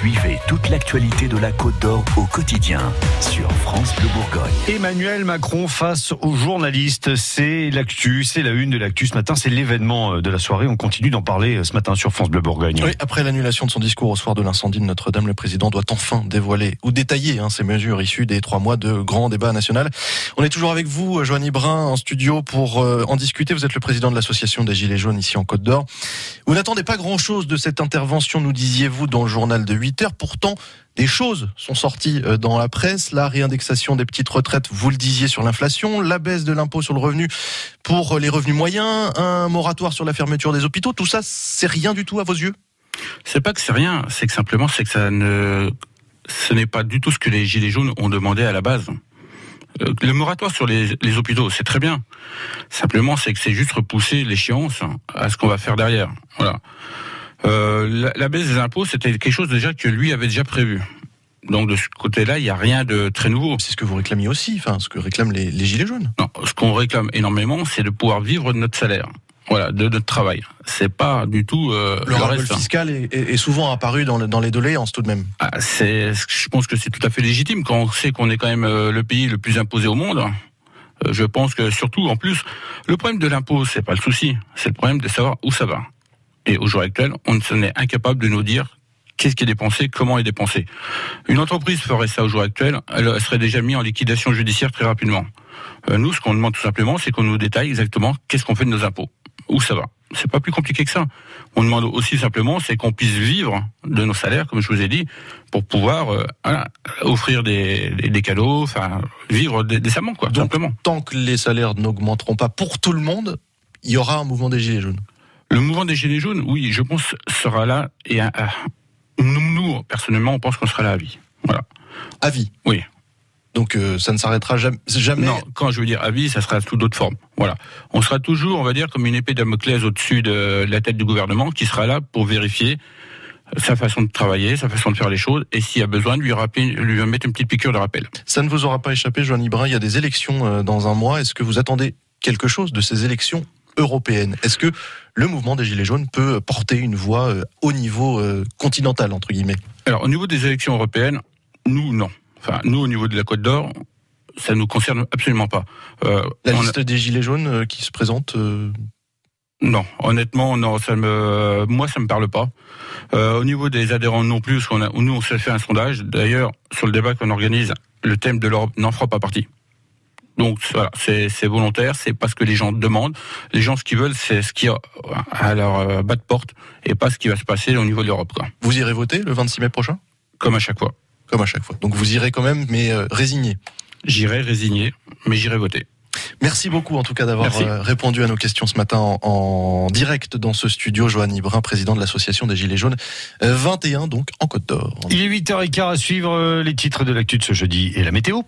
Suivez toute l'actualité de la Côte d'Or au quotidien sur France Bleu Bourgogne. Emmanuel Macron face aux journalistes, c'est l'actu, c'est la une de l'actu ce matin, c'est l'événement euh, de la soirée. On continue d'en parler euh, ce matin sur France Bleu Bourgogne. Oui, après l'annulation de son discours au soir de l'incendie de Notre-Dame, le président doit enfin dévoiler ou détailler hein, ces mesures issues des trois mois de grand débat national. On est toujours avec vous, Joanny Brun, en studio pour euh, en discuter. Vous êtes le président de l'association des Gilets jaunes ici en Côte d'Or. Vous n'attendez pas grand-chose de cette intervention, nous disiez-vous, dans le journal de 8 Pourtant, des choses sont sorties euh, dans la presse. La réindexation des petites retraites, vous le disiez, sur l'inflation, la baisse de l'impôt sur le revenu pour les revenus moyens, un moratoire sur la fermeture des hôpitaux. Tout ça, c'est rien du tout à vos yeux? C'est pas que c'est rien, c'est que simplement, c'est que ça ne, ce n'est pas du tout ce que les Gilets jaunes ont demandé à la base. Euh, le moratoire sur les, les hôpitaux, c'est très bien. Simplement, c'est que c'est juste repousser l'échéance à ce qu'on va faire derrière. Voilà. Euh, la, la, baisse des impôts, c'était quelque chose déjà que lui avait déjà prévu. Donc de ce côté-là, il n'y a rien de très nouveau. C'est ce que vous réclamez aussi, enfin ce que réclament les, les gilets jaunes. Non, ce qu'on réclame énormément, c'est de pouvoir vivre de notre salaire. Voilà, de notre travail. C'est pas du tout euh, le, le reste, fiscal est, est, souvent apparu dans, le, dans les doléances tout de même. Ah, c'est, je pense que c'est tout à fait légitime quand on sait qu'on est quand même euh, le pays le plus imposé au monde. Euh, je pense que surtout, en plus, le problème de l'impôt, c'est pas le souci, c'est le problème de savoir où ça va. Et au jour actuel, on est incapable de nous dire qu'est-ce qui est dépensé, comment est dépensé. Une entreprise ferait ça au jour actuel, elle serait déjà mise en liquidation judiciaire très rapidement. Euh, nous, ce qu'on demande tout simplement, c'est qu'on nous détaille exactement qu'est-ce qu'on fait de nos impôts, où ça va. C'est pas plus compliqué que ça. On demande aussi simplement, c'est qu'on puisse vivre de nos salaires, comme je vous ai dit, pour pouvoir euh, voilà, offrir des, des, des, cadeaux, enfin vivre décemment, quoi, Donc, simplement. Tant que les salaires n'augmenteront pas pour tout le monde, il y aura un mouvement des gilets jaunes. Le mouvement des Gilets jaunes, oui, je pense, sera là. Et euh, nous, nous, personnellement, on pense qu'on sera là à vie. Voilà. À vie Oui. Donc euh, ça ne s'arrêtera jamais, jamais. Non, quand je veux dire à vie, ça sera sous d'autres formes. Voilà. On sera toujours, on va dire, comme une épée Damoclès au-dessus de la tête du gouvernement, qui sera là pour vérifier sa façon de travailler, sa façon de faire les choses, et s'il y a besoin de lui, rappeler, lui mettre une petite piqûre de rappel. Ça ne vous aura pas échappé, Joanny Brun, il y a des élections euh, dans un mois. Est-ce que vous attendez quelque chose de ces élections européenne. Est-ce que le mouvement des Gilets jaunes peut porter une voix euh, au niveau euh, continental, entre guillemets? Alors, au niveau des élections européennes, nous, non. Enfin, nous, au niveau de la Côte d'Or, ça nous concerne absolument pas. Euh, la liste a... des Gilets jaunes qui se présente euh... Non, honnêtement, non, ça me, moi, ça me parle pas. Euh, au niveau des adhérents non plus, on a, nous, on s'est fait un sondage. D'ailleurs, sur le débat qu'on organise, le thème de l'Europe n'en fera pas partie. Donc voilà, c'est volontaire, c'est pas ce que les gens demandent. Les gens, ce qu'ils veulent, c'est ce qui est à leur bas de porte et pas ce qui va se passer au niveau de l'Europe. Vous irez voter le 26 mai prochain? Comme à chaque fois. Comme à chaque fois. Donc vous irez quand même, mais euh, résigné. J'irai résigné, mais j'irai voter. Merci beaucoup en tout cas d'avoir euh, répondu à nos questions ce matin en, en direct dans ce studio. Joanny Brun, président de l'association des Gilets jaunes, euh, 21 donc en Côte d'Or. Il est 8h15 à suivre les titres de l'actu de ce jeudi et la météo.